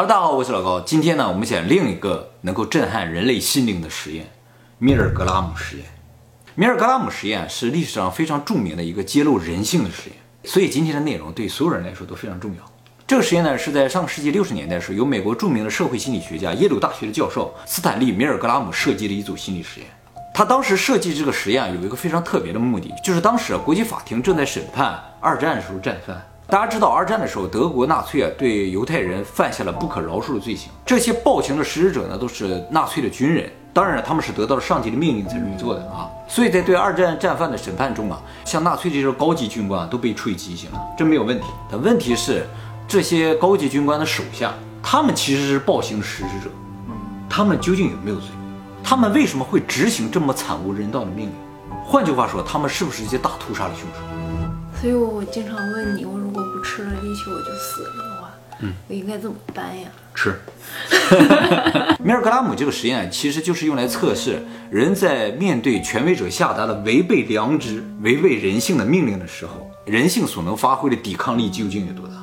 大家好，我是老高。今天呢，我们讲另一个能够震撼人类心灵的实验——米尔格拉姆实验。米尔格拉姆实验是历史上非常著名的一个揭露人性的实验，所以今天的内容对所有人来说都非常重要。这个实验呢，是在上个世纪六十年代时，由美国著名的社会心理学家、耶鲁大学的教授斯坦利·米尔格拉姆设计的一组心理实验。他当时设计这个实验有一个非常特别的目的，就是当时国际法庭正在审判二战的时候战犯。大家知道，二战的时候，德国纳粹啊对犹太人犯下了不可饶恕的罪行。这些暴行的实施者呢，都是纳粹的军人。当然了，他们是得到了上级的命令才这么做的啊。所以在对二战战犯的审判中啊，像纳粹这些高级军官都被处以极刑了，这没有问题。但问题是，这些高级军官的手下，他们其实是暴行实施者，他们究竟有没有罪？他们为什么会执行这么惨无人道的命令？换句话说，他们是不是一些大屠杀的凶手？所以我经常问你，我如果不吃了力气我就死了的话，嗯，我应该怎么办呀？吃。米尔格拉姆这个实验其实就是用来测试人在面对权威者下达的违背良知、违背人性的命令的时候，人性所能发挥的抵抗力究竟有多大。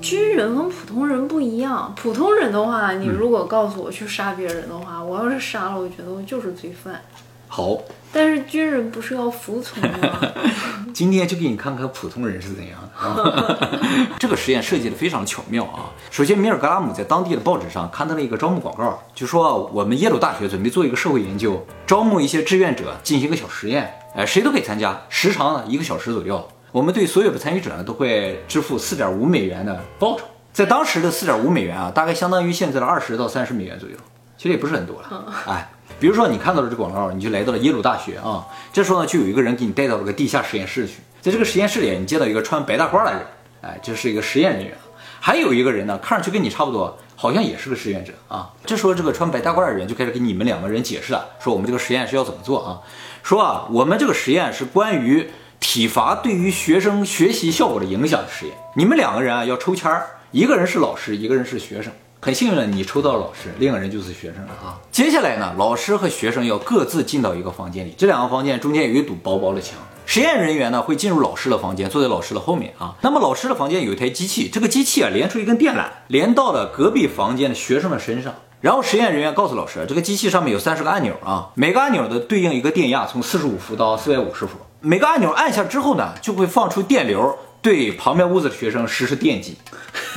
军人跟普通人不一样，普通人的话，你如果告诉我去杀别人的话，我要是杀了，我觉得我就是罪犯。好，但是军人不是要服从吗？今天就给你看看普通人是怎样的啊！这个实验设计的非常巧妙啊。首先，米尔格拉姆在当地的报纸上刊登了一个招募广告，就说我们耶鲁大学准备做一个社会研究，招募一些志愿者进行一个小实验，哎，谁都可以参加，时长呢一个小时左右。我们对所有的参与者呢都会支付四点五美元的报酬，在当时的四点五美元啊，大概相当于现在的二十到三十美元左右，其实也不是很多了，哎。比如说，你看到了这广告，你就来到了耶鲁大学啊。这时候呢，就有一个人给你带到了个地下实验室去。在这个实验室里，你见到一个穿白大褂的人，哎，这是一个实验人员。还有一个人呢，看上去跟你差不多，好像也是个实验者啊。这时候，这个穿白大褂的人就开始给你们两个人解释了，说我们这个实验是要怎么做啊？说啊，我们这个实验是关于体罚对于学生学习效果的影响的实验。你们两个人啊要抽签儿，一个人是老师，一个人是学生。很幸运的，你抽到了老师，另一个人就是学生了啊。接下来呢，老师和学生要各自进到一个房间里，这两个房间中间有一堵薄薄的墙。实验人员呢会进入老师的房间，坐在老师的后面啊。那么老师的房间有一台机器，这个机器啊连出一根电缆，连到了隔壁房间的学生的身上。然后实验人员告诉老师，这个机器上面有三十个按钮啊，每个按钮的对应一个电压，从四十五伏到四百五十伏。每个按钮按下之后呢，就会放出电流。对旁边屋子的学生实施电击，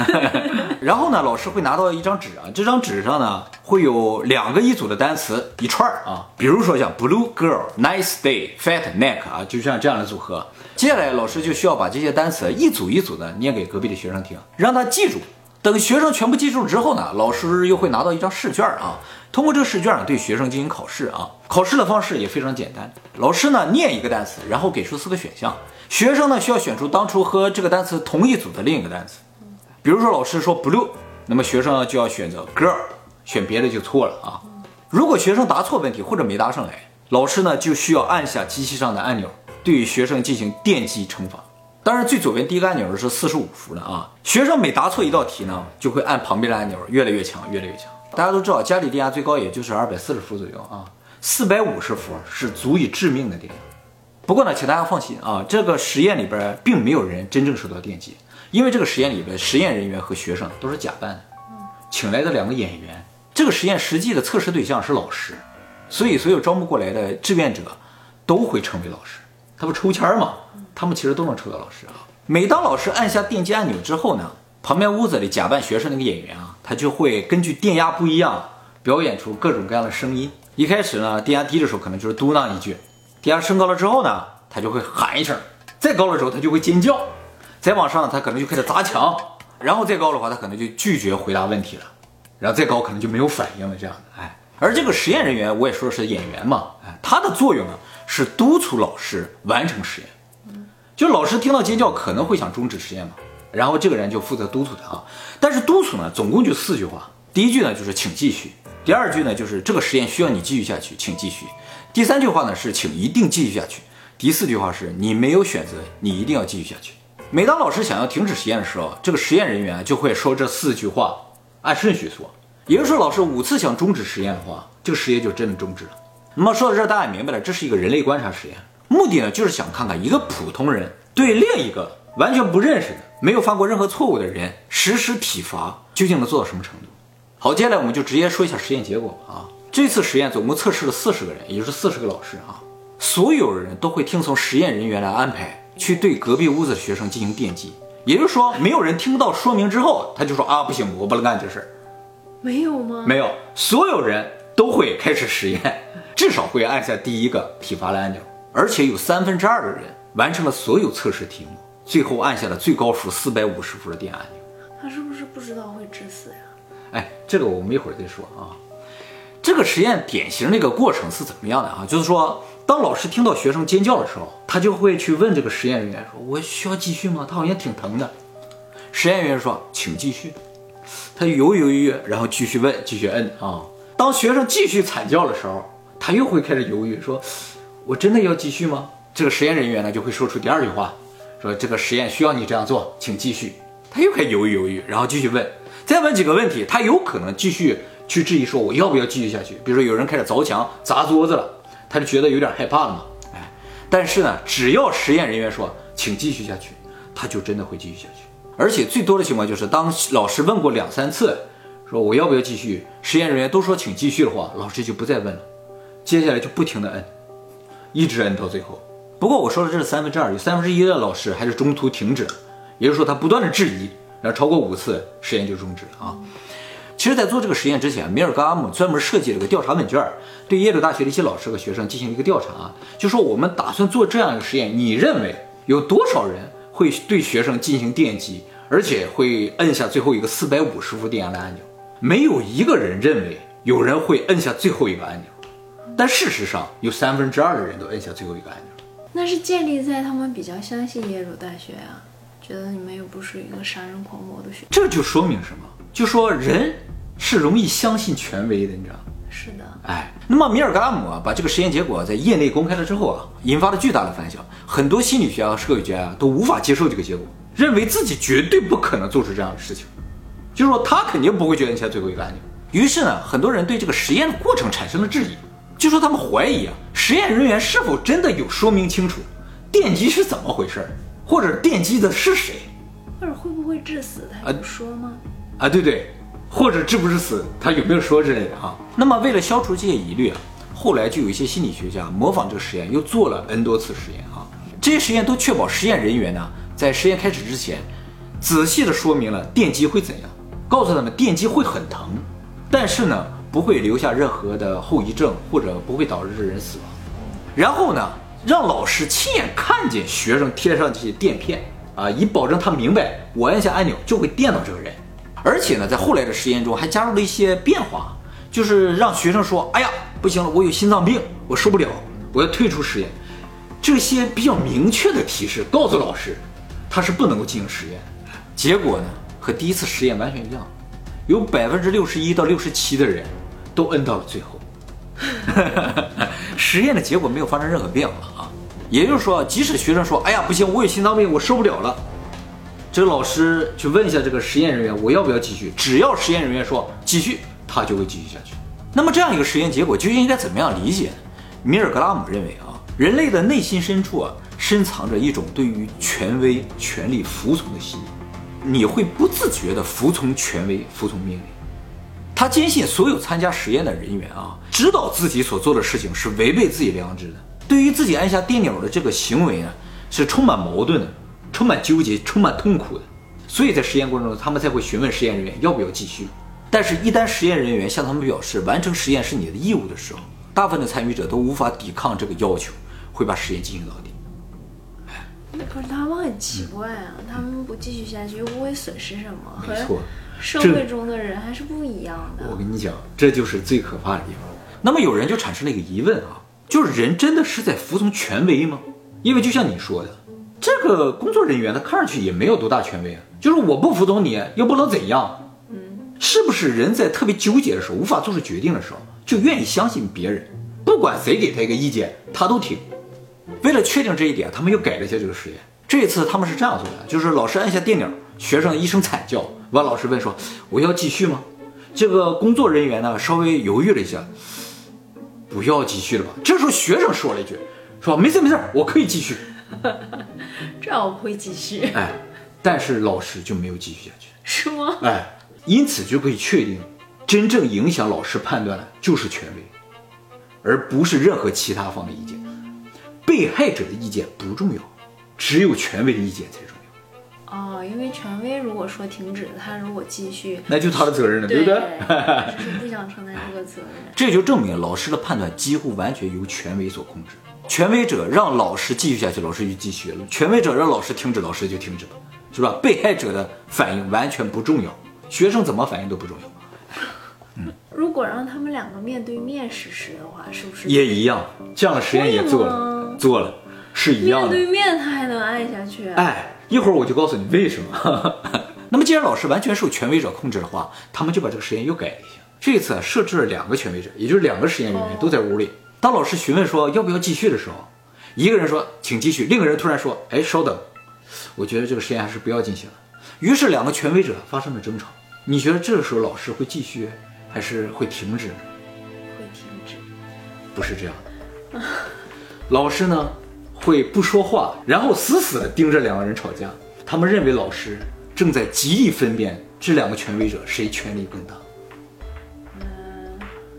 然后呢，老师会拿到一张纸啊，这张纸上呢会有两个一组的单词一串儿啊，比如说像 blue girl nice day fat neck 啊，就像这样的组合。接下来老师就需要把这些单词一组一组的念给隔壁的学生听，让他记住。等学生全部记住之后呢，老师又会拿到一张试卷啊，通过这个试卷对学生进行考试啊。考试的方式也非常简单，老师呢念一个单词，然后给出四个选项。学生呢需要选出当初和这个单词同一组的另一个单词，比如说老师说 blue，那么学生就要选择 girl，选别的就错了啊。如果学生答错问题或者没答上来，老师呢就需要按下机器上的按钮，对学生进行电击惩罚。当然最左边第一个按钮是四十五伏的啊。学生每答错一道题呢，就会按旁边的按钮越来越强，越来越强。大家都知道家里电压最高也就是二百四十伏左右啊，四百五十伏是足以致命的电压。不过呢，请大家放心啊，这个实验里边并没有人真正受到电击，因为这个实验里边实验人员和学生都是假扮的，请来的两个演员。这个实验实际的测试对象是老师，所以所有招募过来的志愿者都会成为老师。他不抽签吗？他们其实都能抽到老师啊。每当老师按下电击按钮之后呢，旁边屋子里假扮学生那个演员啊，他就会根据电压不一样，表演出各种各样的声音。一开始呢，电压低的时候可能就是嘟囔一句。电压升高了之后呢，他就会喊一声；再高了之后，他就会尖叫；再往上，他可能就开始砸墙；然后再高的话，他可能就拒绝回答问题了；然后再高，可能就没有反应了。这样的，哎，而这个实验人员，我也说是演员嘛，哎，他的作用呢是督促老师完成实验。就老师听到尖叫，可能会想终止实验嘛，然后这个人就负责督促他啊。但是督促呢，总共就四句话：第一句呢就是请继续；第二句呢就是这个实验需要你继续下去，请继续。第三句话呢是请一定继续下去，第四句话是你没有选择，你一定要继续下去。每当老师想要停止实验的时候，这个实验人员就会说这四句话，按顺序说。也就是说，老师五次想终止实验的话，这个实验就真的终止了。那么说到这，大家明白了，这是一个人类观察实验，目的呢就是想看看一个普通人对另一个完全不认识的、没有犯过任何错误的人实施体罚，究竟能做到什么程度？好，接下来我们就直接说一下实验结果啊。这次实验总共测试了四十个人，也就是四十个老师啊。所有人都会听从实验人员的安排，去对隔壁屋子的学生进行电击。也就是说，没有人听到说明之后，他就说啊，不行，我不能干这事儿。没有吗？没有，所有人都会开始实验，至少会按下第一个体罚的按钮，而且有三分之二的人完成了所有测试题目，最后按下了最高数四百五十伏的电按钮。他是不是不知道会致死呀？哎，这个我们一会儿再说啊。这个实验典型那个过程是怎么样的啊？就是说，当老师听到学生尖叫的时候，他就会去问这个实验人员说：“我需要继续吗？他好像挺疼的。”实验人员说：“请继续。”他犹犹豫豫，然后继续问，继续摁啊。当学生继续惨叫的时候，他又会开始犹豫，说：“我真的要继续吗？”这个实验人员呢就会说出第二句话，说：“这个实验需要你这样做，请继续。”他又开始犹豫犹豫，然后继续问，再问几个问题，他有可能继续。去质疑说我要不要继续下去？比如说有人开始凿墙、砸桌子了，他就觉得有点害怕了嘛。哎，但是呢，只要实验人员说请继续下去，他就真的会继续下去。而且最多的情况就是，当老师问过两三次，说我要不要继续，实验人员都说请继续的话，老师就不再问了，接下来就不停的摁，一直摁到最后。不过我说的这是三分之二，有三分之一的老师还是中途停止了，也就是说他不断的质疑，然后超过五次，实验就终止了啊。其实，在做这个实验之前，米尔格阿姆专门设计了个调查问卷，对耶鲁大学的一些老师和学生进行了一个调查，就说我们打算做这样一个实验，你认为有多少人会对学生进行电击，而且会摁下最后一个四百五十伏电压的按钮？没有一个人认为有人会摁下最后一个按钮，但事实上有三分之二的人都摁下最后一个按钮。那是建立在他们比较相信耶鲁大学啊，觉得你们又不是一个杀人狂魔的学，这就说明什么？就说人。是容易相信权威的，你知道是的。哎，那么米尔格拉姆啊，把这个实验结果在业内公开了之后啊，引发了巨大的反响。很多心理学家和社会学家都无法接受这个结果，认为自己绝对不可能做出这样的事情，就是说他肯定不会决定下最后一个按钮。于是呢，很多人对这个实验的过程产生了质疑，就说他们怀疑啊，实验人员是否真的有说明清楚电击是怎么回事，或者电击的是谁，或者会不会致死，他有说吗？啊，对对。或者治不致死，他有没有说之类的哈？那么为了消除这些疑虑啊，后来就有一些心理学家模仿这个实验，又做了 n 多次实验哈。这些实验都确保实验人员呢，在实验开始之前，仔细的说明了电击会怎样，告诉他们电击会很疼，但是呢，不会留下任何的后遗症，或者不会导致人死亡。然后呢，让老师亲眼看见学生贴上这些垫片啊，以保证他明白我按下按钮就会电到这个人。而且呢，在后来的实验中还加入了一些变化，就是让学生说：“哎呀，不行了，我有心脏病，我受不了，我要退出实验。”这些比较明确的提示告诉老师，他是不能够进行实验。结果呢，和第一次实验完全一样，有百分之六十一到六十七的人都摁到了最后。实验的结果没有发生任何变化啊，也就是说，即使学生说：“哎呀，不行，我有心脏病，我受不了了。”这个老师去问一下这个实验人员，我要不要继续？只要实验人员说继续，他就会继续下去。那么这样一个实验结果究竟应该怎么样理解呢？米尔格拉姆认为啊，人类的内心深处啊，深藏着一种对于权威、权力服从的心理，你会不自觉地服从权威、服从命令。他坚信所有参加实验的人员啊，知道自己所做的事情是违背自己良知的，对于自己按下电钮的这个行为呢，是充满矛盾的。充满纠结、充满痛苦的，所以在实验过程中，他们才会询问实验人员要不要继续。但是，一旦实验人员向他们表示完成实验是你的义务的时候，大部分的参与者都无法抵抗这个要求，会把实验进行到底。可是他们很奇怪啊，他们不继续下去又不会损失什么，没错，社会中的人还是不一样的。我跟你讲，这就是最可怕的地方。那么有人就产生了一个疑问啊，就是人真的是在服从权威吗？因为就像你说的。这个工作人员他看上去也没有多大权威啊，就是我不服从你，又不能怎样，嗯，是不是人在特别纠结的时候，无法做出决定的时候，就愿意相信别人，不管谁给他一个意见，他都听。为了确定这一点，他们又改了一下这个实验。这一次他们是这样做的，就是老师按下电钮，学生一声惨叫，完老师问说我要继续吗？这个工作人员呢稍微犹豫了一下，不要继续了吧。这时候学生说了一句，说没事没事，我可以继续。这样我不会继续。哎，但是老师就没有继续下去，是吗？哎，因此就可以确定，真正影响老师判断的就是权威，而不是任何其他方的意见。被害者的意见不重要，只有权威的意见才重要。哦，因为权威如果说停止，他如果继续，那就他的责任了，对不对？就是不想承担这个责任。这就证明老师的判断几乎完全由权威所控制。权威者让老师继续下去，老师就继续了；权威者让老师停止，老师就停止了，是吧？被害者的反应完全不重要，学生怎么反应都不重要，如果让他们两个面对面实施的话，是不是也一样。这样的实验也做了，做了，是一样的。面对面他还能按下去？哎，一会儿我就告诉你为什么。那么既然老师完全受权威者控制的话，他们就把这个实验又改了一下。这次啊设置了两个权威者，也就是两个实验人员都在屋里。当老师询问说要不要继续的时候，一个人说请继续，另一个人突然说哎稍等，我觉得这个实验还是不要进行了。于是两个权威者发生了争吵。你觉得这个时候老师会继续还是会停止？会停止。不是这样的。老师呢会不说话，然后死死地盯着两个人吵架。他们认为老师正在极力分辨这两个权威者谁权力更大。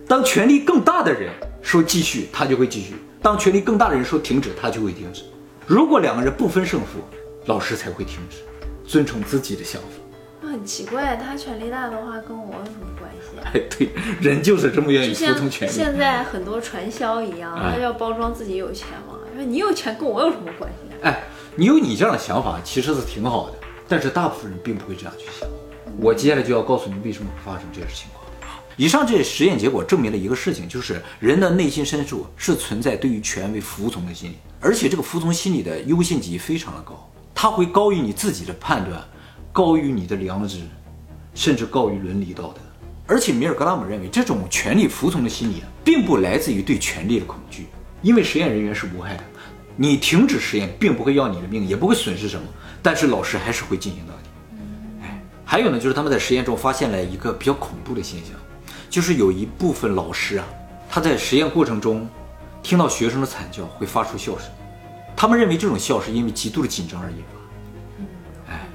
当权力更大的人说继续，他就会继续；当权力更大的人说停止，他就会停止。如果两个人不分胜负，老师才会停止，尊重自己的想法。那很奇怪，他权力大的话跟我有什么关系啊？哎，对，人就是这么愿意服从权力。现在很多传销一样，哎他要包装自己有钱嘛，说你有钱跟我有什么关系啊？哎，你有你这样的想法其实是挺好的，但是大部分人并不会这样去想。我接下来就要告诉你为什么会发生这些情况。以上这些实验结果证明了一个事情，就是人的内心深处是存在对于权威服从的心理，而且这个服从心理的优先级非常的高，它会高于你自己的判断，高于你的良知，甚至高于伦理道德。而且米尔格拉姆认为，这种权力服从的心理，并不来自于对权力的恐惧，因为实验人员是无害的，你停止实验并不会要你的命，也不会损失什么，但是老师还是会进行到底。哎，还有呢，就是他们在实验中发现了一个比较恐怖的现象，就是有一部分老师啊，他在实验过程中听到学生的惨叫会发出笑声，他们认为这种笑是因为极度的紧张而引发。哎，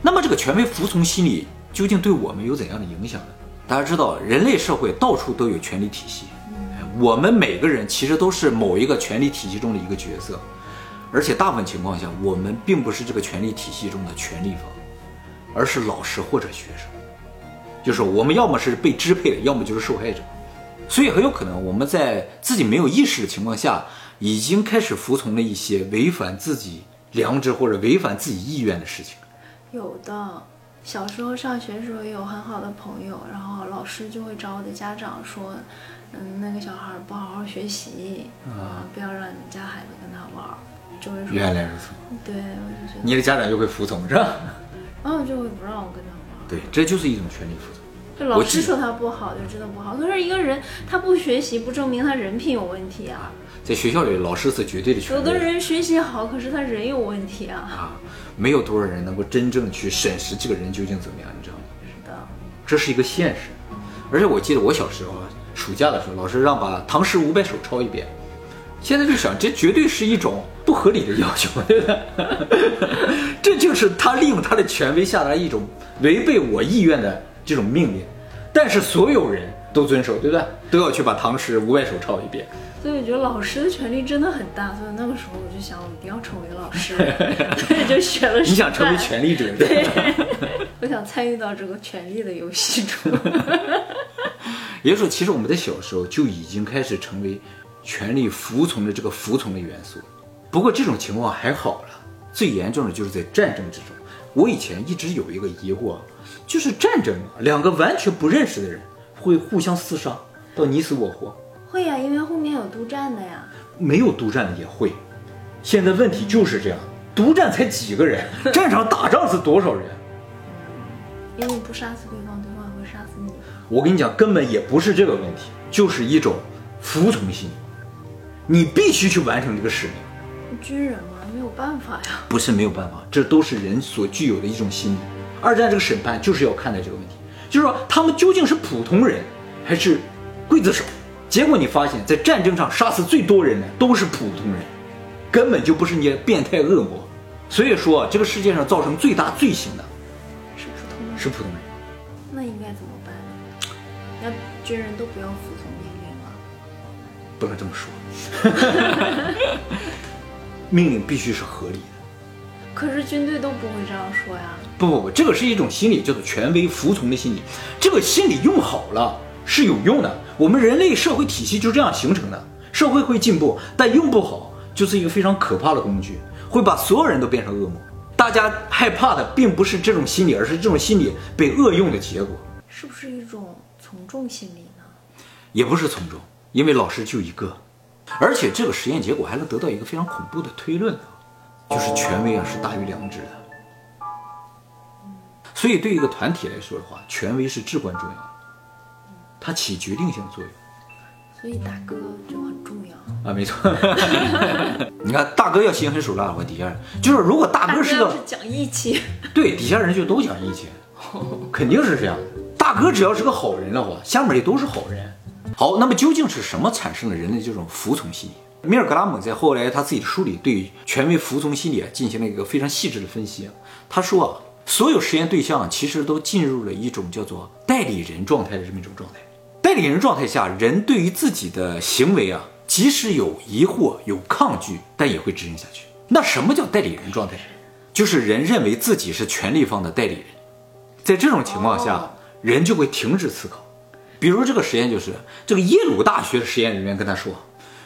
那么这个权威服从心理究竟对我们有怎样的影响呢？大家知道，人类社会到处都有权力体系，哎我们每个人其实都是某一个权力体系中的一个角色，而且大部分情况下，我们并不是这个权力体系中的权力方，而是老师或者学生，就是我们要么是被支配的，要么就是受害者。所以很有可能我们在自己没有意识的情况下，已经开始服从了一些违反自己良知或者违反自己意愿的事情。有的，小时候上学的时候也有很好的朋友，然后老师就会找我的家长说，嗯，那个小孩不好好学习，啊、不要让你们家孩子跟他玩，就会说，原来如此，对，我就觉得，你的家长就会服从，是吧？然后就会不让我跟他。对，这就是一种权力负责。就老师说他不好，就真的不好。可是一个人他不学习，不证明他人品有问题啊。在学校里，老师是绝对的权威。有的人学习好，可是他人有问题啊。啊，没有多少人能够真正去审视这个人究竟怎么样，你知道吗？是的，这是一个现实。而且我记得我小时候啊，暑假的时候，老师让把《唐诗五百首》抄一遍。现在就想，这绝对是一种不合理的要求，对不对？这就是他利用他的权威下达一种违背我意愿的这种命令，但是所有人都遵守，对不对？都要去把《唐诗五百首》抄一遍。所以我觉得老师的权力真的很大。所以那个时候我就想，我一定要成为老师，所以就学了。你想成为权力者，对？我想参与到这个权力的游戏中。也就是说，其实我们在小时候就已经开始成为权力服从的这个服从的元素。不过这种情况还好了，最严重的就是在战争之中。我以前一直有一个疑惑，就是战争啊，两个完全不认识的人会互相厮杀到你死我活，会呀、因为后面有督战的呀。没有督战的也会。现在问题就是这样，督战才几个人，战场打仗是多少人？因为你不杀死对方，对方也会杀死你。我跟你讲，根本也不是这个问题，就是一种服从心。你必须去完成这个使命，军人嘛，没有办法呀。不是没有办法，这都是人所具有的一种心理。二战这个审判就是要看待这个问题，就是说他们究竟是普通人还是刽子手。结果你发现，在战争上杀死最多人的都是普通人，根本就不是那些变态恶魔。所以说，这个世界上造成最大罪行的是普通人。是普通人。那应该怎么办呢？那军人都不要服从命令吗？不能这么说，命令必须是合理的。可是军队都不会这样说呀。不不不，这个是一种心理，叫做权威服从的心理。这个心理用好了是有用的。我们人类社会体系就这样形成的，社会会进步，但用不好就是一个非常可怕的工具，会把所有人都变成恶魔。大家害怕的并不是这种心理，而是这种心理被恶用的结果。是不是一种从众心理呢？也不是从众，因为老师就一个，而且这个实验结果还能得到一个非常恐怖的推论啊，就是权威啊是大于良知的。所以对一个团体来说的话，权威是至关重要的，它起决定性作用所以大哥就很重要。啊，没错。你看大哥要心狠手辣的话，底下人就是如果大大哥是个讲义气，对，底下人就都讲义气，肯定是这样的。大哥只要是个好人的话，下面也都是好人。好，那么究竟是什么产生了人类这种服从心理？米尔格拉姆在后来他自己的书里对权威服从心理啊进行了一个非常细致的分析。他说啊，所有实验对象其实都进入了一种叫做代理人状态的这么一种状态。代理人状态下，人对于自己的行为啊，即使有疑惑、有抗拒，但也会执行下去。那什么叫代理人状态？就是人认为自己是权力方的代理人，在这种情况下，人就会停止思考。比如这个实验就是这个耶鲁大学的实验人员跟他说，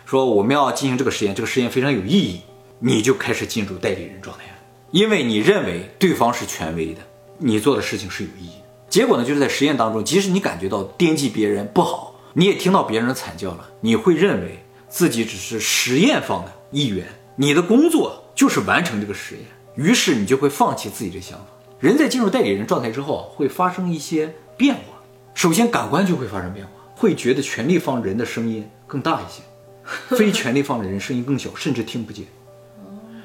说我们要进行这个实验，这个实验非常有意义，你就开始进入代理人状态了，因为你认为对方是权威的，你做的事情是有意义。结果呢，就是在实验当中，即使你感觉到惦记别人不好，你也听到别人的惨叫了，你会认为自己只是实验方的一员，你的工作就是完成这个实验，于是你就会放弃自己的想法。人在进入代理人状态之后，会发生一些变化。首先，感官就会发生变化，会觉得权力方人的声音更大一些，非权力方的人声音更小，甚至听不见。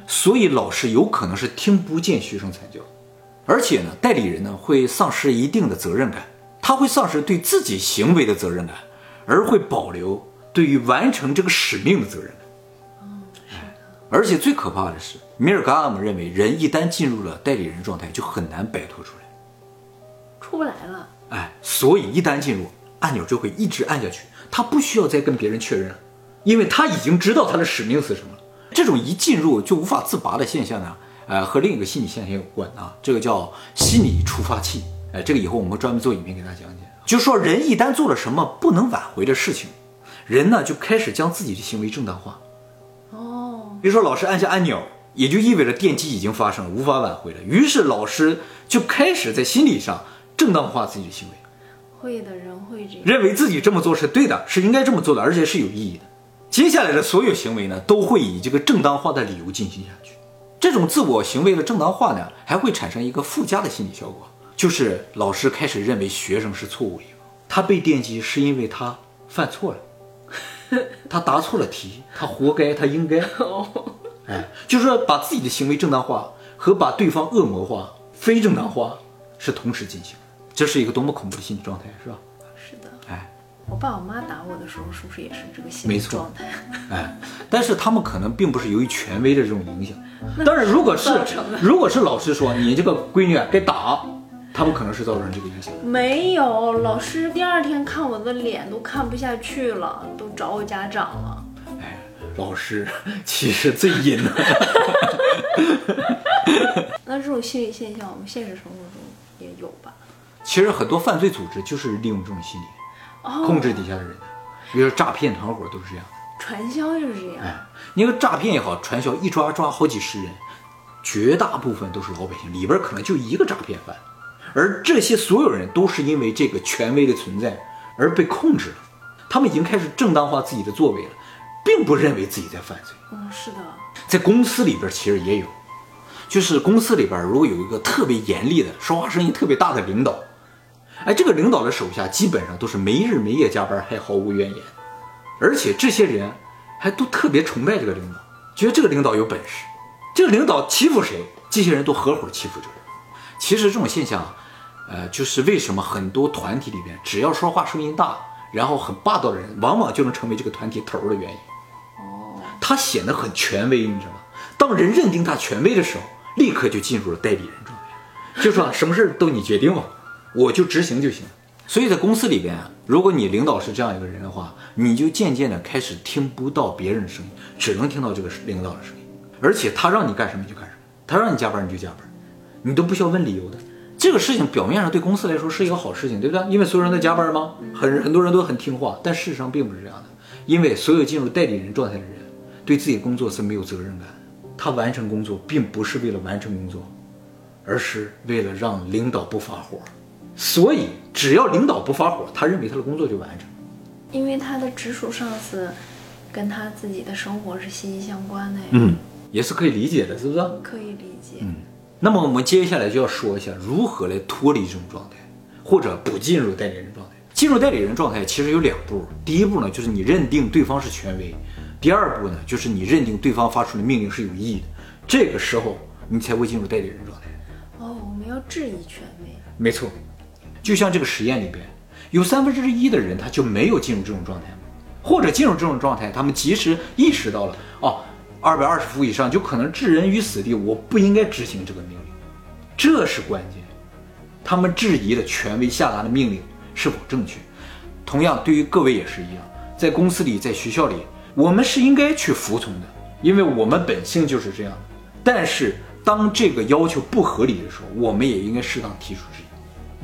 所以老师有可能是听不见学生惨叫，而且呢，代理人呢会丧失一定的责任感，他会丧失对自己行为的责任感，而会保留对于完成这个使命的责任感。而且最可怕的是，米尔格拉姆认为，人一旦进入了代理人状态，就很难摆脱出来。出不来了。哎，所以一旦进入，按钮就会一直按下去，他不需要再跟别人确认了，因为他已经知道他的使命是什么了。这种一进入就无法自拔的现象呢，呃，和另一个心理现象有关啊，这个叫心理触发器。哎，这个以后我们会专门做影片给大家讲解。就说，人一旦做了什么不能挽回的事情，人呢就开始将自己的行为正当化。哦，比如说老师按下按钮，也就意味着电击已经发生了，无法挽回了。于是老师就开始在心理上正当化自己的行为，会的人会这样。认为自己这么做是对的，是应该这么做的，而且是有意义的。接下来的所有行为呢，都会以这个正当化的理由进行下去。这种自我行为的正当化呢，还会产生一个附加的心理效果，就是老师开始认为学生是错误一方，他被电击是因为他犯错了，他答错了题，他活该，他应该。哎，就是说把自己的行为正当化和把对方恶魔化、非正当化是同时进行的，这是一个多么恐怖的心理状态，是吧？是的，哎。我爸我妈打我的时候，是不是也是这个心理没错状态？哎，但是他们可能并不是由于权威的这种影响。但是，如果是如果是老师说你这个闺女啊该打，他们可能是造成这个影响。没有，老师第二天看我的脸都看不下去了，都找我家长了。哎，老师其实最阴的。那这种心理现象，我们现实生活中也有吧？其实很多犯罪组织就是利用这种心理哦，控制底下的人，比如说诈骗团伙都是这样。传销就是这样。哎，你个诈骗也好，传销一抓抓好几十人，绝大部分都是老百姓，里边可能就一个诈骗犯，而这些所有人都是因为这个权威的存在而被控制了，他们已经开始正当化自己的作为了，并不认为自己在犯罪。嗯，是的。在公司里边其实也有，就是公司里边如果有一个特别严厉的、说话声音特别大的领导，哎，这个领导的手下基本上都是没日没夜加班，还毫无怨言，而且这些人还都特别崇拜这个领导，觉得这个领导有本事，这个领导欺负谁，这些人都合伙欺负这个人。其实这种现象，呃，就是为什么很多团体里边，只要说话声音大，然后很霸道的人，往往就能成为这个团体头的原因。哦，他显得很权威，你知道吗？当人认定他权威的时候，立刻就进入了代理人状态，就说什么事儿都你决定吧，我就执行就行。所以在公司里边，如果你领导是这样一个人的话，你就渐渐的开始听不到别人的声音，只能听到这个领导的声音，而且他让你干什么你就干什么，他让你加班你就加班，你都不需要问理由的。这个事情表面上对公司来说是一个好事情，对不对？因为所有人都加班吗？很很多人都很听话，但事实上并不是这样的。因为所有进入代理人状态的人，对自己工作是没有责任感，他完成工作并不是为了完成工作，而是为了让领导不发火。所以只要领导不发火，他认为他的工作就完成。因为他的直属上司跟他自己的生活是息息相关的呀。嗯，也是可以理解的，是不是？可以理解。嗯。那么我们接下来就要说一下如何来脱离这种状态，或者不进入代理人状态。进入代理人状态其实有两步，第一步呢就是你认定对方是权威，第二步呢就是你认定对方发出的命令是有意义的，这个时候你才会进入代理人状态。哦，我们要质疑权威。没错，就像这个实验里边，有三分之一的人他就没有进入这种状态或者进入这种状态，他们及时意识到了哦。二百二十伏以上就可能置人于死地，我不应该执行这个命令，这是关键。他们质疑的权威下达的命令是否正确。同样，对于各位也是一样，在公司里，在学校里，我们是应该去服从的，因为我们本性就是这样。但是，当这个要求不合理的时候，我们也应该适当提出质疑，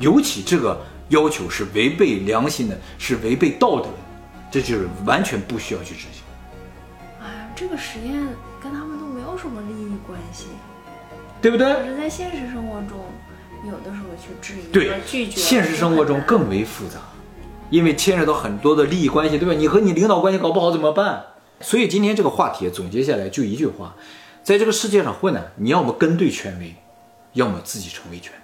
尤其这个要求是违背良心的，是违背道德的，这就是完全不需要去执行。哎呀这个实验跟他们都没有什么利益关系，对不对？可是，在现实生活中，有的时候去质疑、对拒绝，现实生活中更为复杂，因为牵扯到很多的利益关系，对吧？你和你领导关系搞不好怎么办？所以今天这个话题总结下来就一句话：在这个世界上混呢，你要么跟对权威，要么自己成为权威。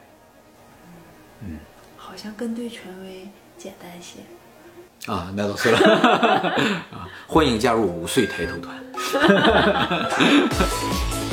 嗯，好像跟对权威简单些。啊，那倒是了。啊，欢迎加入五岁抬头团。